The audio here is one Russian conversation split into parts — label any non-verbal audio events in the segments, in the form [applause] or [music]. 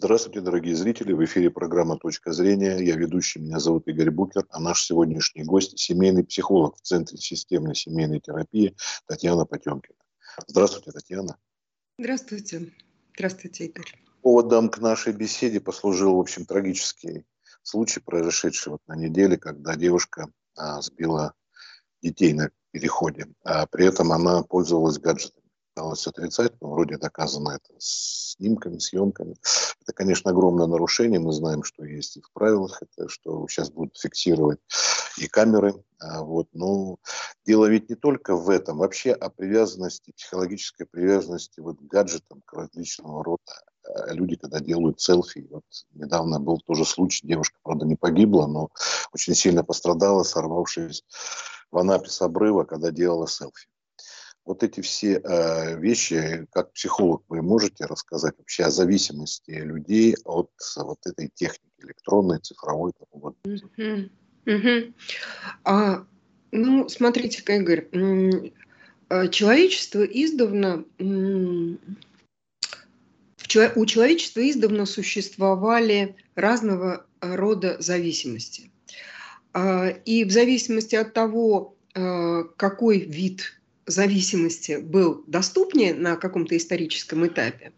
Здравствуйте, дорогие зрители. В эфире программа «Точка зрения». Я ведущий, меня зовут Игорь Букер, а наш сегодняшний гость – семейный психолог в Центре системной семейной терапии Татьяна Потемкина. Здравствуйте, Татьяна. Здравствуйте. Здравствуйте, Игорь. Поводом к нашей беседе послужил, в общем, трагический случай, произошедший вот на неделе, когда девушка а, сбила детей на переходе, а при этом она пользовалась гаджетами пыталась отрицать, но вроде доказано это снимками, съемками. Это, конечно, огромное нарушение. Мы знаем, что есть и в правилах, это что сейчас будут фиксировать и камеры. А вот. Но дело ведь не только в этом. Вообще о привязанности, психологической привязанности вот к гаджетам, к различного рода а люди, когда делают селфи. Вот недавно был тоже случай, девушка, правда, не погибла, но очень сильно пострадала, сорвавшись в Анапе с обрыва, когда делала селфи вот эти все э, вещи, как психолог, вы можете рассказать вообще о зависимости людей от вот этой техники электронной, цифровой? Uh-huh. Uh-huh. А, ну, смотрите, Игорь, э, человечество издавна у человечества издавна существовали разного рода зависимости. А, и в зависимости от того, э, какой вид зависимости был доступнее на каком-то историческом этапе,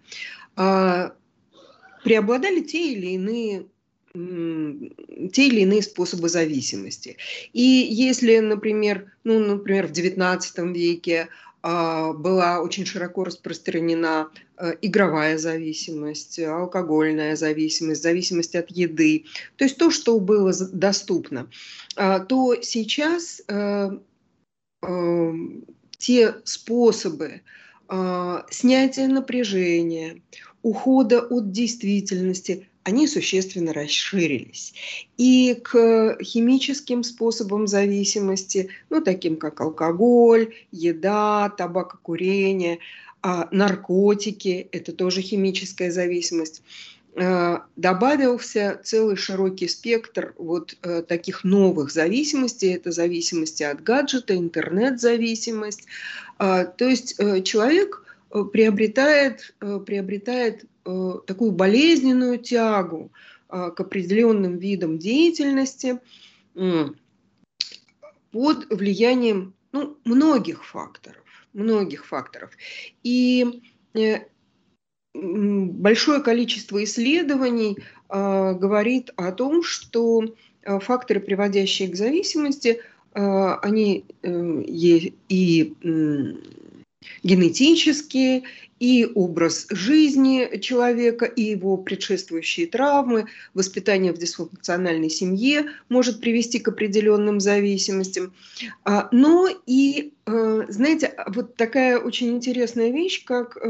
а, преобладали те или иные те или иные способы зависимости. И если, например, ну, например, в XIX веке а, была очень широко распространена а, игровая зависимость, алкогольная зависимость, зависимость от еды, то есть то, что было доступно, то сейчас те способы э, снятия напряжения, ухода от действительности, они существенно расширились. И к химическим способам зависимости, ну, таким как алкоголь, еда, табакокурение, э, наркотики, это тоже химическая зависимость, добавился целый широкий спектр вот э, таких новых зависимостей. Это зависимости от гаджета, интернет-зависимость. А, то есть э, человек приобретает, приобретает такую болезненную тягу к определенным видам деятельности под влиянием ну, многих факторов, многих факторов. И большое количество исследований э, говорит о том, что э, факторы, приводящие к зависимости, э, они э, и генетические, и образ жизни человека, и его предшествующие травмы, воспитание в дисфункциональной семье может привести к определенным зависимостям. А, но и, э, знаете, вот такая очень интересная вещь, как э,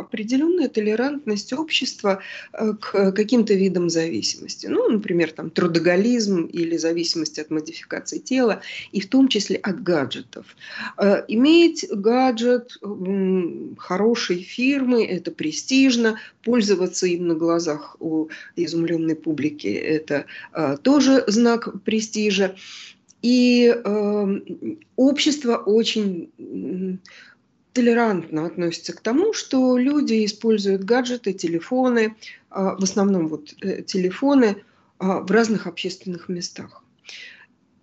определенная толерантность общества э, к каким-то видам зависимости. Ну, например, там трудоголизм или зависимость от модификации тела, и в том числе от гаджетов. Иметь гаджет, хороший фирмы, это престижно, пользоваться им на глазах у изумленной публики – это э, тоже знак престижа. И э, общество очень толерантно относится к тому, что люди используют гаджеты, телефоны, э, в основном вот э, телефоны э, в разных общественных местах.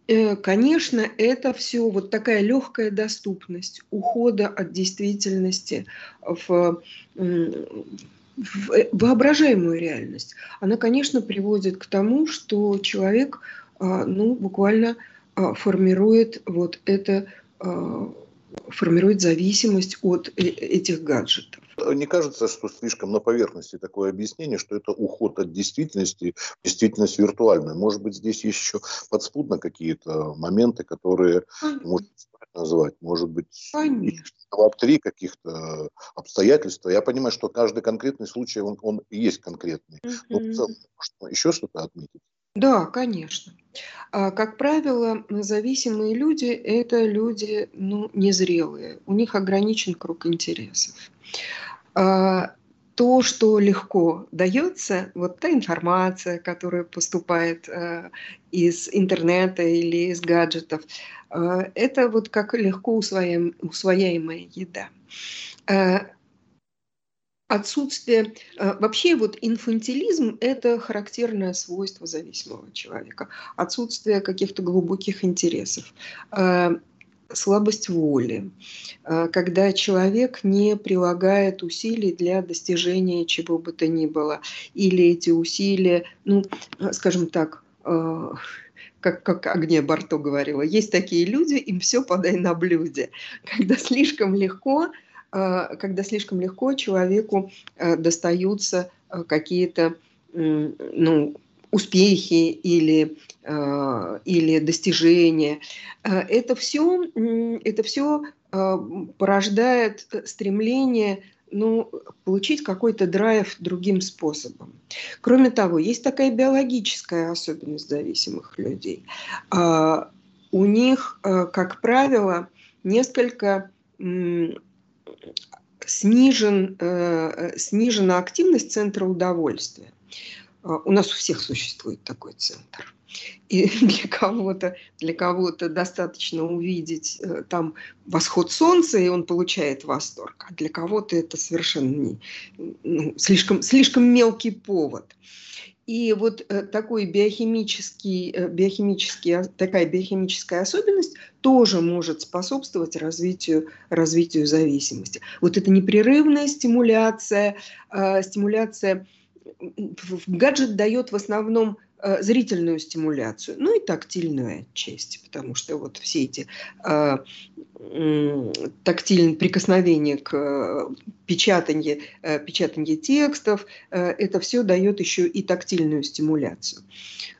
Э, конечно, это все вот такая легкая доступность ухода от действительности в, в э, воображаемую реальность. Она, конечно, приводит к тому, что человек а, ну, буквально а, формирует вот это а, формирует зависимость от э, этих гаджетов. Не кажется, что слишком на поверхности такое объяснение, что это уход от действительности, действительность виртуальная. Может быть, здесь есть еще подспудно какие-то моменты, которые можно назвать. Может быть, два-три каких-то обстоятельства. Я понимаю, что каждый конкретный случай, он, он и есть конкретный. Но в целом, может, еще что-то отметить? Да, конечно. А, как правило, зависимые люди– это люди ну, незрелые, у них ограничен круг интересов. А, то, что легко дается, вот та информация, которая поступает э, из интернета или из гаджетов, это вот как легко усвояем, усвояемая еда. Отсутствие... Э, вообще вот инфантилизм – это характерное свойство зависимого человека. Отсутствие каких-то глубоких интересов э, слабость воли, э, когда человек не прилагает усилий для достижения чего бы то ни было, или эти усилия, ну, скажем так, как, как Агния Барто говорила, есть такие люди, им все подай на блюде. Когда слишком легко, когда слишком легко человеку э, достаются э, какие-то ну, успехи или, или достижения. Это все, это все порождает стремление ну, получить какой-то драйв другим способом. Кроме того, есть такая биологическая особенность зависимых людей. А, у них, а, как правило, несколько снижен, э, снижена активность центра удовольствия. А, у нас у всех существует такой центр. И [laughs] для кого-то для кого-то достаточно увидеть э, там восход солнца, и он получает восторг. А для кого-то это совершенно не, ну, слишком, слишком мелкий повод. И вот э, такой биохимический, э, биохимический, такая биохимическая особенность тоже может способствовать развитию, развитию зависимости. Вот эта непрерывная стимуляция, стимуляция гаджет дает в основном Э, зрительную стимуляцию, ну и тактильную отчасти, потому что вот все эти э, тактильные прикосновения к э, печатанию, э, печатанию текстов, э, это все дает еще и тактильную стимуляцию.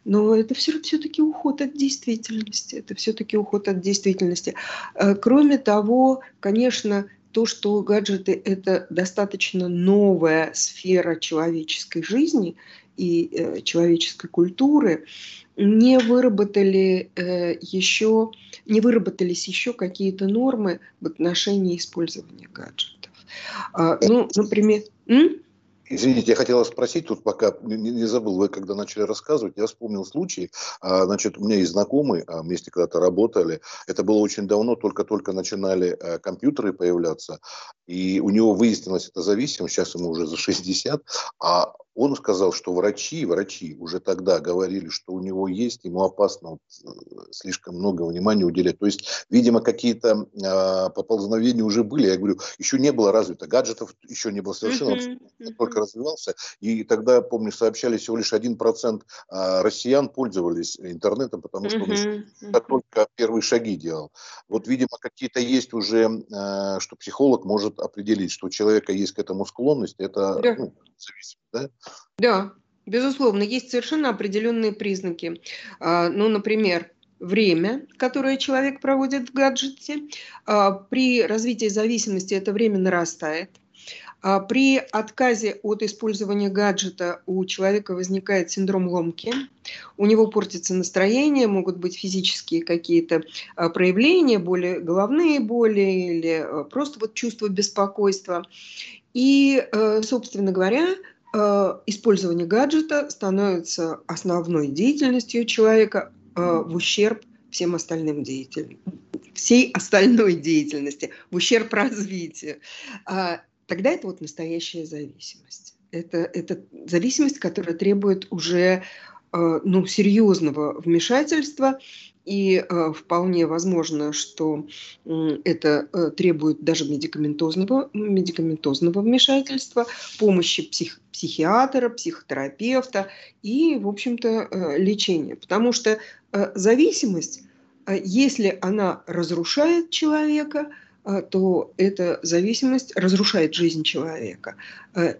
Но это все, все-таки уход от действительности. Это все-таки уход от действительности. Э, кроме того, конечно, то, что гаджеты – это достаточно новая сфера человеческой жизни, и э, человеческой культуры не выработали э, еще, не выработались еще какие-то нормы в отношении использования гаджетов. А, ну, например, м? Извините, я хотела спросить, тут пока не, не забыл, вы когда начали рассказывать, я вспомнил случай, а, значит, у меня есть знакомый, а, вместе когда-то работали, это было очень давно, только-только начинали а, компьютеры появляться, и у него выяснилась эта зависимость, сейчас ему уже за 60, а он сказал, что врачи, врачи уже тогда говорили, что у него есть, ему опасно вот, э, слишком много внимания уделять. То есть, видимо, какие-то э, поползновения уже были. Я говорю, еще не было развито, гаджетов еще не было совершенно, uh-huh, uh-huh. только развивался. И тогда, помню, сообщали, всего лишь 1% э, россиян пользовались интернетом, потому что uh-huh, он еще uh-huh. только первые шаги делал. Вот, видимо, какие-то есть уже, э, что психолог может определить, что у человека есть к этому склонность, это yeah. ну, зависимость, да? Да, безусловно, есть совершенно определенные признаки. А, ну, например, время, которое человек проводит в гаджете. А, при развитии зависимости это время нарастает. А, при отказе от использования гаджета у человека возникает синдром ломки, у него портится настроение, могут быть физические какие-то проявления, боли, головные боли или просто вот чувство беспокойства. И, э, собственно говоря, использование гаджета становится основной деятельностью человека э, в ущерб всем остальным деятелям, всей остальной деятельности, в ущерб развитию. А, тогда это вот настоящая зависимость. Это, это зависимость, которая требует уже э, ну, серьезного вмешательства и э, вполне возможно, что это э, требует даже медикаментозного, медикаментозного вмешательства, помощи псих, психиатра, психотерапевта и, в общем-то, э, лечения. Потому что зависимость, если она разрушает человека, то эта зависимость разрушает жизнь человека,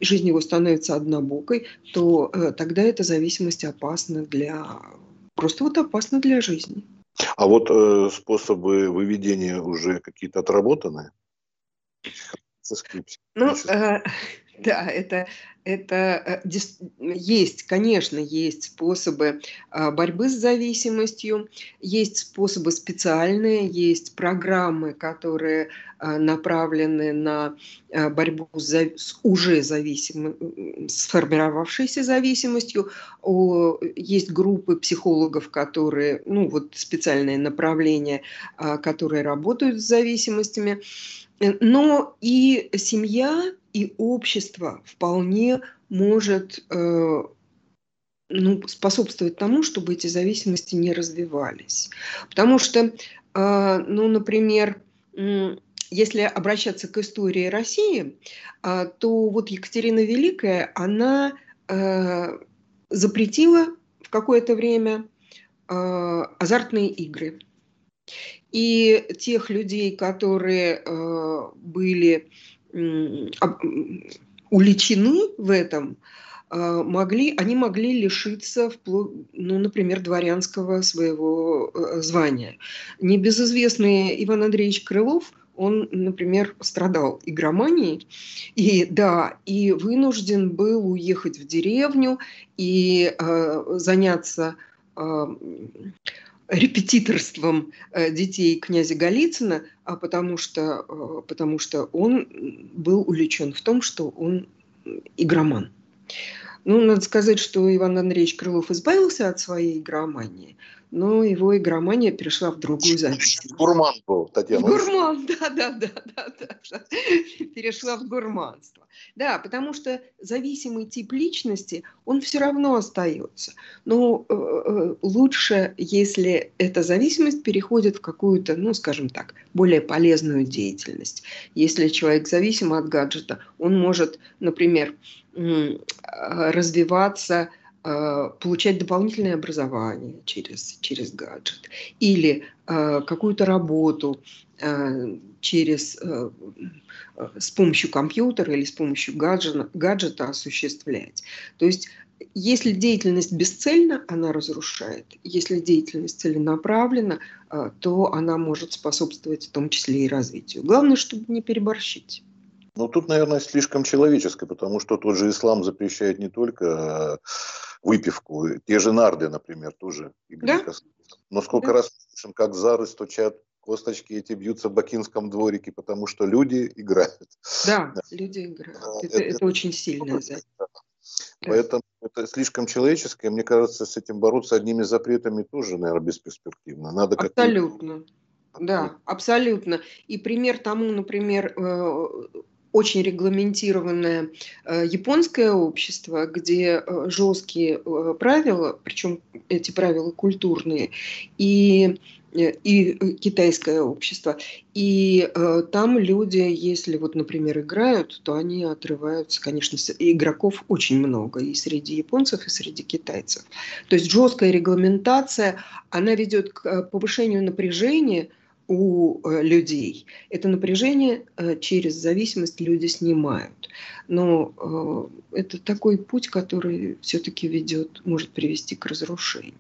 жизнь его становится однобокой, то тогда эта зависимость опасна для просто вот опасна для жизни. А вот э, способы выведения уже какие-то отработаны? Ну, э, да, это, это э, есть, конечно, есть способы а, борьбы с зависимостью, есть способы специальные, есть программы, которые а, направлены на а, борьбу с, уже зависимым, сформировавшейся зависимостью. Есть группы психологов, которые, ну вот специальные направления, которые работают с зависимостями. Но и семья, и общество вполне может э, ну, способствовать тому, чтобы эти зависимости не развивались. Потому что, э, ну, например, если обращаться к истории России, э, то вот Екатерина Великая, она запретила в какое-то время азартные игры. И тех людей, которые были уличены в этом, а, могли, они могли лишиться, ну, например, дворянского своего э, звания. Небезызвестный Иван Андреевич Крылов, он, например, страдал игроманией, и да, и вынужден был уехать в деревню и э, заняться э, репетиторством э, детей князя Голицына, а потому что, э, потому что он был увлечен в том, что он игроман. Ну, надо сказать, что Иван Андреевич Крылов избавился от своей игромании, но его игромания перешла в другую зависимость. [laughs] Гурман был, Татьяна. Гурман, [laughs] да, да, да, да, да, перешла в гурманство. Да, потому что зависимый тип личности, он все равно остается. Но э, э, лучше, если эта зависимость переходит в какую-то, ну, скажем так, более полезную деятельность. Если человек зависим от гаджета, он может, например, э, развиваться получать дополнительное образование через, через гаджет или э, какую-то работу э, через, э, с помощью компьютера или с помощью гаджета, гаджета осуществлять. То есть если деятельность бесцельна, она разрушает. Если деятельность целенаправлена, э, то она может способствовать в том числе и развитию. Главное, чтобы не переборщить. Ну, тут, наверное, слишком человеческое, потому что тот же ислам запрещает не только выпивку. Те же нарды, например, тоже. Да? Но сколько да. раз слышим, как зары стучат, косточки эти бьются в Бакинском дворике, потому что люди играют. Да, [laughs] люди играют. Это, это, это очень сильная зависть. Да. Поэтому это слишком человеческое. Мне кажется, с этим бороться одними запретами тоже, наверное, бесперспективно. Надо абсолютно. Да, абсолютно. И пример тому, например, э, очень регламентированное э, японское общество, где э, жесткие э, правила, причем эти правила культурные, и и китайское общество. И там люди, если вот, например, играют, то они отрываются, конечно, игроков очень много и среди японцев, и среди китайцев. То есть жесткая регламентация, она ведет к повышению напряжения – у э, людей. Это напряжение э, через зависимость люди снимают. Но э, это такой путь, который все-таки ведет, может привести к разрушению.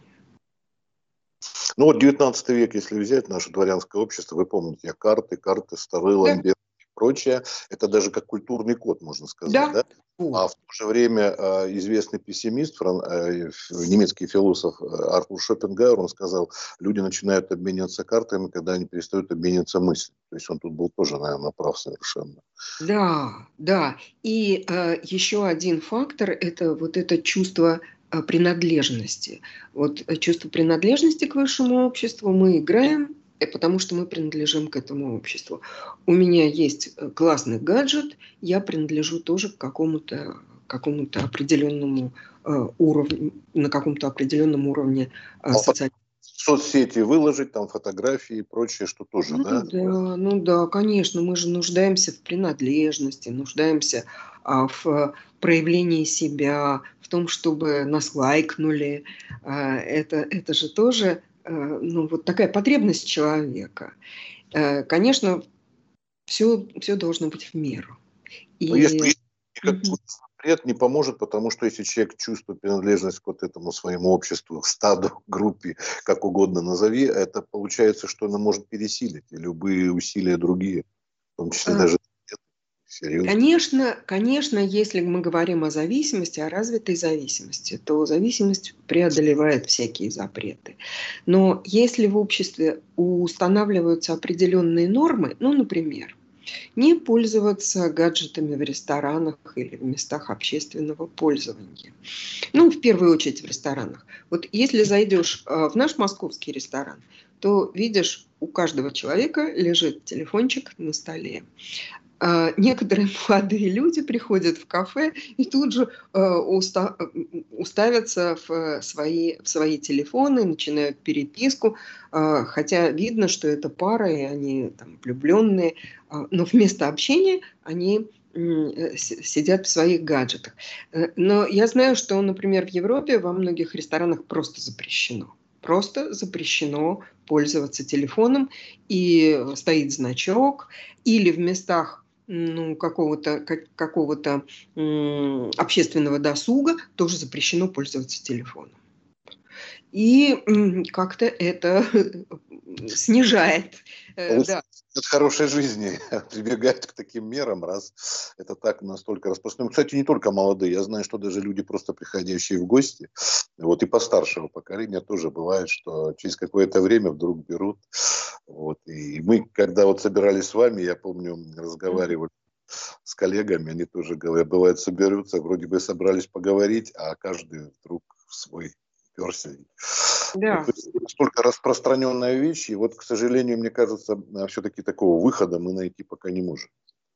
Ну вот 19 век, если взять наше дворянское общество, вы помните, карты, карты, столы, ламберы и прочее, это даже как культурный код, можно сказать. Да. да? А в то же время э, известный пессимист, э, немецкий философ э, Артур Шопенгауэр, он сказал, люди начинают обмениваться картами, когда они перестают обмениваться мыслями. То есть он тут был тоже, наверное, прав совершенно. Да, да. И э, еще один фактор – это вот это чувство принадлежности. Вот чувство принадлежности к высшему обществу мы играем потому что мы принадлежим к этому обществу. У меня есть э, классный гаджет, я принадлежу тоже к какому-то какому-то определенному э, уровню, на каком-то определенном уровне э, социального соцсети выложить, там фотографии и прочее, что тоже, ну, да? Да, ну да, конечно, мы же нуждаемся в принадлежности, нуждаемся а, в проявлении себя, в том, чтобы нас лайкнули. А, это, это же тоже Э, ну, вот такая потребность человека. Э, конечно, все, все должно быть в меру. И... Но если никакой запрет не поможет, потому что если человек чувствует принадлежность к вот этому своему обществу, стаду, [laughs] группе, как угодно назови, это получается, что она может пересилить любые усилия другие, в том числе а... даже Серьезно? Конечно, конечно, если мы говорим о зависимости, о развитой зависимости, то зависимость преодолевает всякие запреты. Но если в обществе устанавливаются определенные нормы, ну, например, не пользоваться гаджетами в ресторанах или в местах общественного пользования. Ну, в первую очередь в ресторанах. Вот если зайдешь э, в наш московский ресторан, то видишь, у каждого человека лежит телефончик на столе. А, некоторые [laughs] молодые люди приходят в кафе и тут же э, уста уставятся в свои, в свои телефоны, начинают переписку, хотя видно, что это пара, и они там влюбленные, но вместо общения они э, сидят в своих гаджетах. Э, но я знаю, что, например, в Европе во многих ресторанах просто запрещено. Просто запрещено пользоваться телефоном, и стоит значок, или в местах ну, какого-то как, какого-то общественного досуга тоже запрещено пользоваться телефоном. И как-то это [laughs] снижает. Э, да. От хорошей жизни [laughs] прибегают к таким мерам, раз это так настолько распространено. Кстати, не только молодые, я знаю, что даже люди, просто приходящие в гости, вот и постаршего поколения тоже бывает, что через какое-то время вдруг берут. Вот. И мы, когда вот собирались с вами, я помню, разговаривали с коллегами, они тоже говорят, бывает, соберутся, вроде бы собрались поговорить, а каждый вдруг в свой перся. Да. Ну, настолько распространенная вещь, и вот, к сожалению, мне кажется, все-таки такого выхода мы найти пока не можем.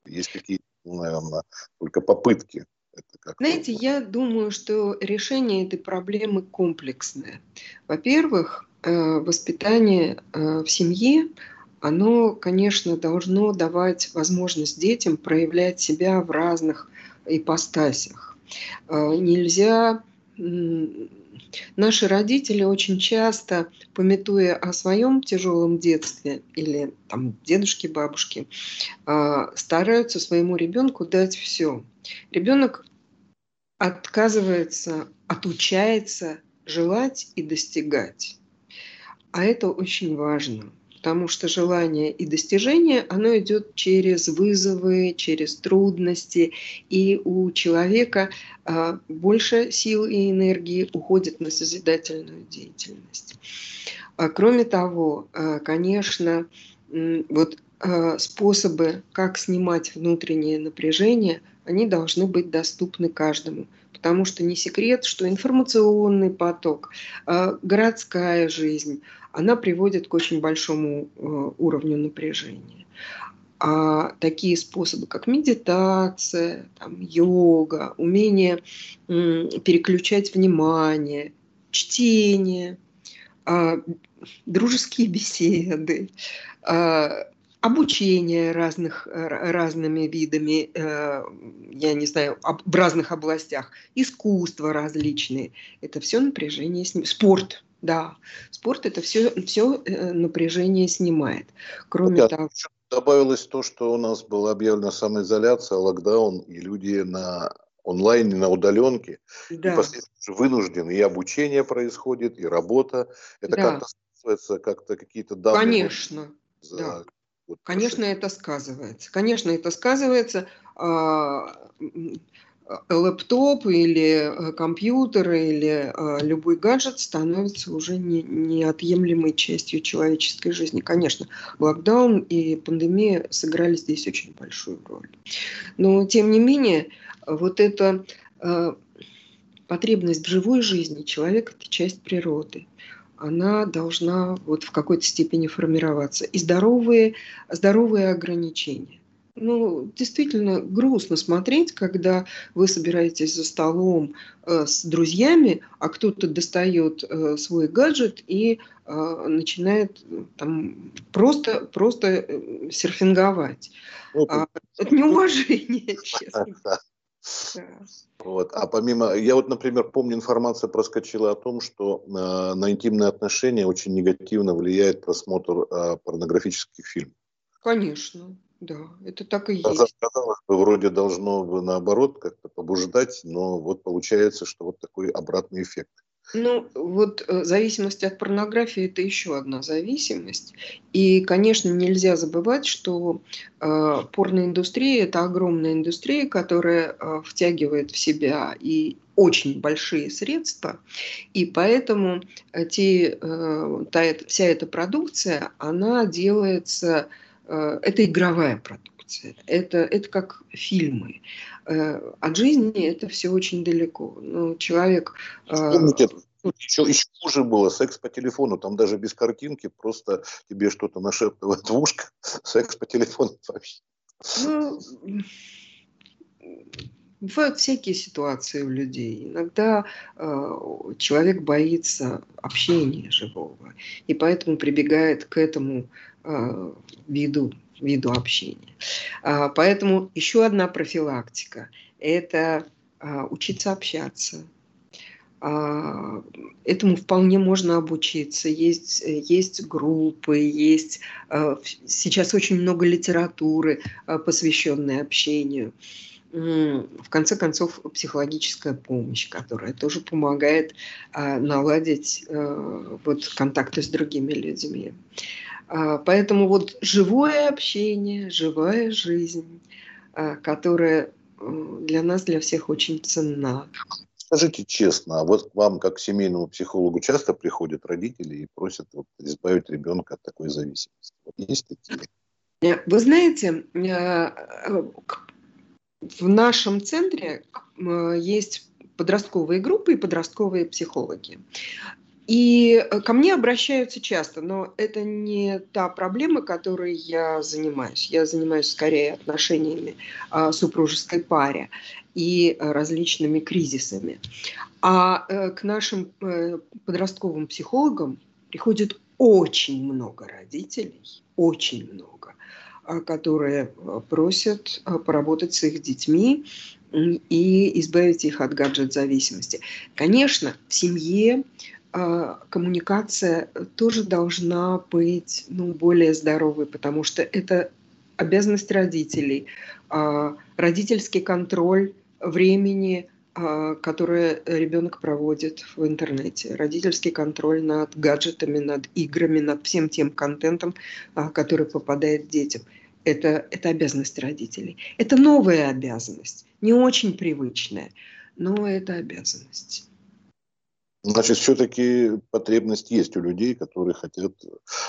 Есть какие-то, наверное, только попытки. Знаете, я думаю, что решение этой проблемы комплексное. Во-первых, э, воспитание э, в семье, оно, конечно, должно давать возможность детям проявлять себя в разных ипостасях. Э, нельзя Наши родители очень часто, пометуя о своем тяжелом детстве или там дедушки, бабушки, а, стараются своему ребенку дать все. Ребенок отказывается, отучается желать и достигать. А это очень важно потому что желание и достижение, оно идет через вызовы, через трудности, и у человека а, больше сил и энергии уходит на созидательную деятельность. А, кроме того, а, конечно, вот способы, как снимать внутреннее напряжение, они должны быть доступны каждому. Потому что не секрет, что информационный поток, городская жизнь – она приводит к очень большому э, уровню напряжения. А такие способы, как медитация, там, йога, умение переключать внимание, чтение, а, дружеские беседы, а, обучение разных, разными видами, э, я не знаю, в разных областях, искусства различные. Это все напряжение с ним. Спорт – да, спорт это все, все э, напряжение снимает. Кроме вот, того... Добавилось то, что у нас была объявлена самоизоляция, локдаун, и люди на онлайне, на удаленке, да. и вынуждены, и обучение происходит, и работа. Это да. как-то сказывается, как-то какие-то данные... Конечно, за... да. Вот Конечно, это сказывается. Конечно, это сказывается. А, лэптоп или э, компьютер или э, любой гаджет становится уже не, неотъемлемой частью человеческой жизни. Конечно, локдаун и пандемия сыграли здесь очень большую роль. Но, тем не менее, вот эта э, потребность в живой жизни человека – это часть природы она должна вот в какой-то степени формироваться. И здоровые, здоровые ограничения ну, действительно грустно смотреть, когда вы собираетесь за столом э, с друзьями, а кто-то достает э, свой гаджет и э, начинает там просто, просто э, серфинговать. Ну, а, это неуважение, [laughs] честно. Вот. А помимо, я вот, например, помню, информация проскочила о том, что э, на интимные отношения очень негативно влияет просмотр э, порнографических фильмов. Конечно. Да, это так и есть. Казалось бы, вроде должно бы наоборот как-то побуждать, но вот получается, что вот такой обратный эффект. Ну, вот э, зависимость от порнографии – это еще одна зависимость. И, конечно, нельзя забывать, что э, порноиндустрия – это огромная индустрия, которая э, втягивает в себя и очень большие средства, и поэтому э, те, э, та, вся эта продукция, она делается Э, это игровая продукция, это, это как фильмы. Э, от жизни это все очень далеко. Но человек... Э, Помните Еще, еще хуже было секс по телефону, там даже без картинки, просто тебе что-то нашептывает в ушко, секс по телефону [laughs] вообще. Ну, Бывают всякие ситуации у людей. Иногда э, человек боится общения живого, и поэтому прибегает к этому э, виду, виду общения. А, поэтому еще одна профилактика – это а, учиться общаться. А, этому вполне можно обучиться. Есть, есть группы, есть сейчас очень много литературы, посвященной общению в конце концов, психологическая помощь, которая тоже помогает а, наладить а, вот, контакты с другими людьми. А, поэтому вот живое общение, живая жизнь, а, которая для нас, для всех очень ценна. Скажите честно, а вот к вам, как к семейному психологу, часто приходят родители и просят вот, избавить ребенка от такой зависимости? Вот есть такие? Э, вы знаете, э, в нашем центре есть подростковые группы и подростковые психологи. И э, ко мне обращаются часто, но это не та проблема, которой я занимаюсь. Я занимаюсь скорее отношениями а, супружеской паре и различными кризисами. А э, к нашим э, подростковым психологам приходит очень много родителей, очень много которые а, просят а, поработать с их детьми и избавить их от гаджет-зависимости. Конечно, в семье коммуникация тоже должна быть ну, более здоровой, потому что это обязанность родителей, родительский контроль времени, которое ребенок проводит в интернете, родительский контроль над гаджетами, над играми, над всем тем контентом, который попадает детям – это, это обязанность родителей. Это новая обязанность, не очень привычная, но это обязанность. Значит, все-таки потребность есть у людей, которые хотят,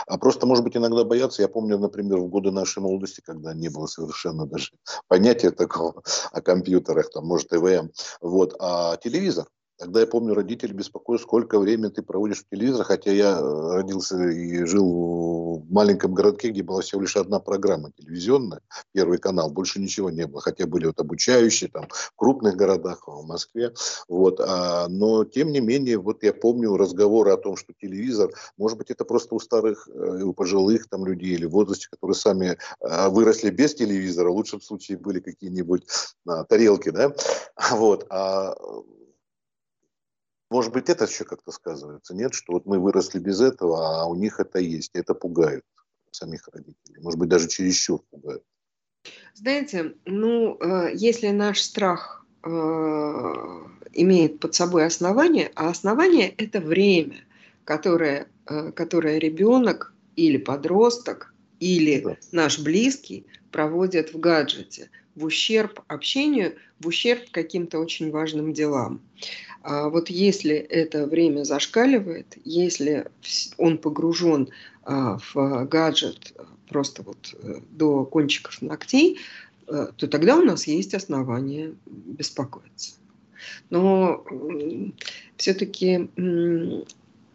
а просто, может быть, иногда боятся. Я помню, например, в годы нашей молодости, когда не было совершенно даже [laughs] понятия такого о компьютерах, там, может, ИВМ, вот, а телевизор, Тогда я помню, родители беспокоят, сколько времени ты проводишь в телевизоре, хотя я э, родился и жил в маленьком городке, где была всего лишь одна программа телевизионная, Первый канал, больше ничего не было, хотя были вот обучающие там в крупных городах, в Москве, вот, а, но тем не менее, вот я помню разговоры о том, что телевизор, может быть, это просто у старых, э, у пожилых там людей или в возрасте, которые сами а, выросли без телевизора, в лучшем случае были какие-нибудь а, тарелки, да, [laughs] вот, а может быть, это еще как-то сказывается, нет? Что вот мы выросли без этого, а у них это есть. Это пугает самих родителей. Может быть, даже чересчур пугает. Знаете, ну, э, если наш страх э, имеет под собой основание, а основание – это время, которое, э, которое ребенок или подросток, или да. наш близкий проводят в гаджете, в ущерб общению, в ущерб каким-то очень важным делам. А вот если это время зашкаливает, если он погружен а, в гаджет просто вот э, до кончиков ногтей, э, то тогда у нас есть основания беспокоиться. Но все-таки,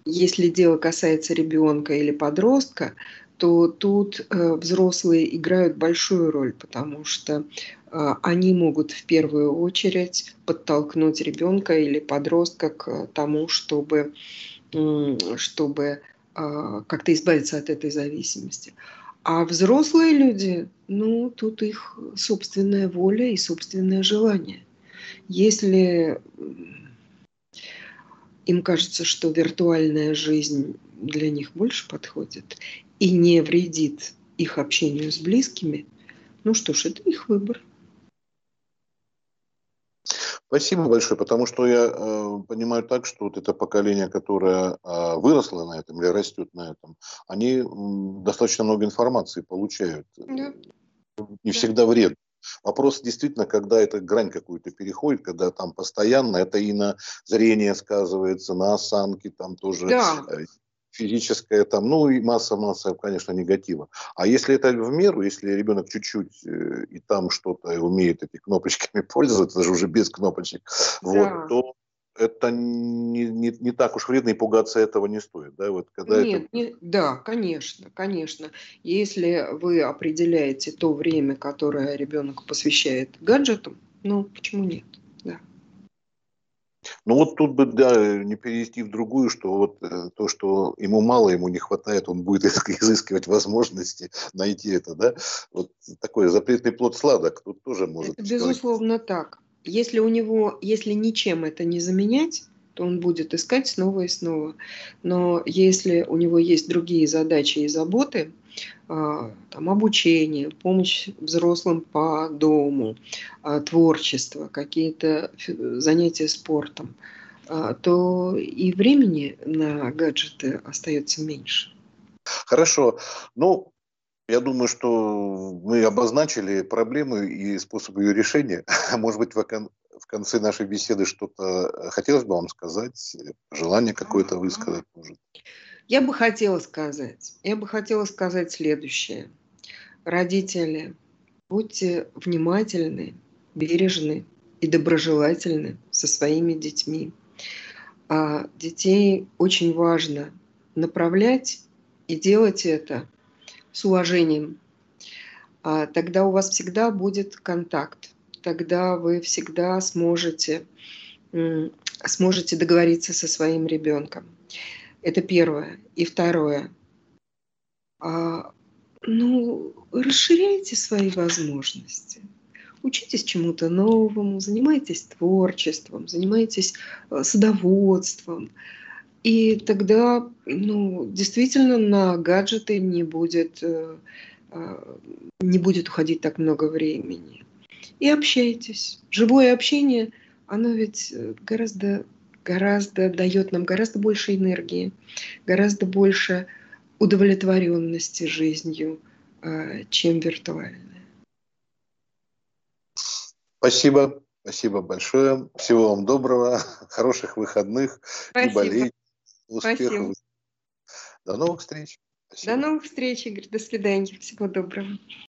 если дело касается ребенка или подростка, то тут э, взрослые играют большую роль, потому что э, они могут в первую очередь подтолкнуть ребенка или подростка к тому, чтобы, чтобы э, как-то избавиться от этой зависимости. А взрослые люди, ну, тут их собственная воля и собственное желание. Если им кажется, что виртуальная жизнь для них больше подходит, и не вредит их общению с близкими, ну что ж, это их выбор. Спасибо большое, потому что я э, понимаю так, что вот это поколение, которое э, выросло на этом или растет на этом, они э, достаточно много информации получают. Да. Не да. всегда вред. Вопрос действительно, когда эта грань какую-то переходит, когда там постоянно, это и на зрение сказывается, на осанке, там тоже да. Физическое, там, ну и масса-масса, конечно, негатива. А если это в меру, если ребенок чуть-чуть э, и там что-то умеет этими кнопочками [laughs] пользоваться, даже уже без кнопочек, да. вот, то это не, не, не так уж вредно, и пугаться этого не стоит. Да, вот когда Нет, это... не, да, конечно, конечно. Если вы определяете то время, которое ребенок посвящает гаджетам, ну, почему нет? Ну вот тут бы, да, не перевести в другую, что вот э, то, что ему мало, ему не хватает, он будет [laughs] изыскивать возможности [laughs] найти это, да. Вот такой запретный плод сладок тут тоже может... Это безусловно так. Если у него, если ничем это не заменять, то он будет искать снова и снова. Но если у него есть другие задачи и заботы, там, обучение, помощь взрослым по дому, а, творчество, какие-то занятия спортом, а, то и времени на гаджеты остается меньше. Хорошо. Ну, я думаю, что мы обозначили проблему и способ ее решения. [laughs] Может быть, в конце нашей беседы что-то хотелось бы вам сказать, желание какое-то высказать, может. Я бы хотела сказать, я бы хотела сказать следующее. Родители, будьте внимательны, бережны и доброжелательны со своими детьми. А детей очень важно направлять и делать это с уважением. А тогда у вас всегда будет контакт, тогда вы всегда сможете, сможете договориться со своим ребенком. Это первое. И второе. А, ну, расширяйте свои возможности. Учитесь чему-то новому, занимайтесь творчеством, занимайтесь э, садоводством. И тогда, ну, действительно, на гаджеты не будет, э, а, не будет уходить так много времени. И общайтесь. Живое общение, оно ведь э, гораздо гораздо дает нам гораздо больше энергии, гораздо больше удовлетворенности жизнью, э, чем виртуальная. Спасибо. Спасибо большое. Всего вам доброго, хороших выходных, Спасибо. не болейте, успехов. Спасибо. До новых встреч. Спасибо. До новых встреч, Игорь. До свидания. Всего доброго.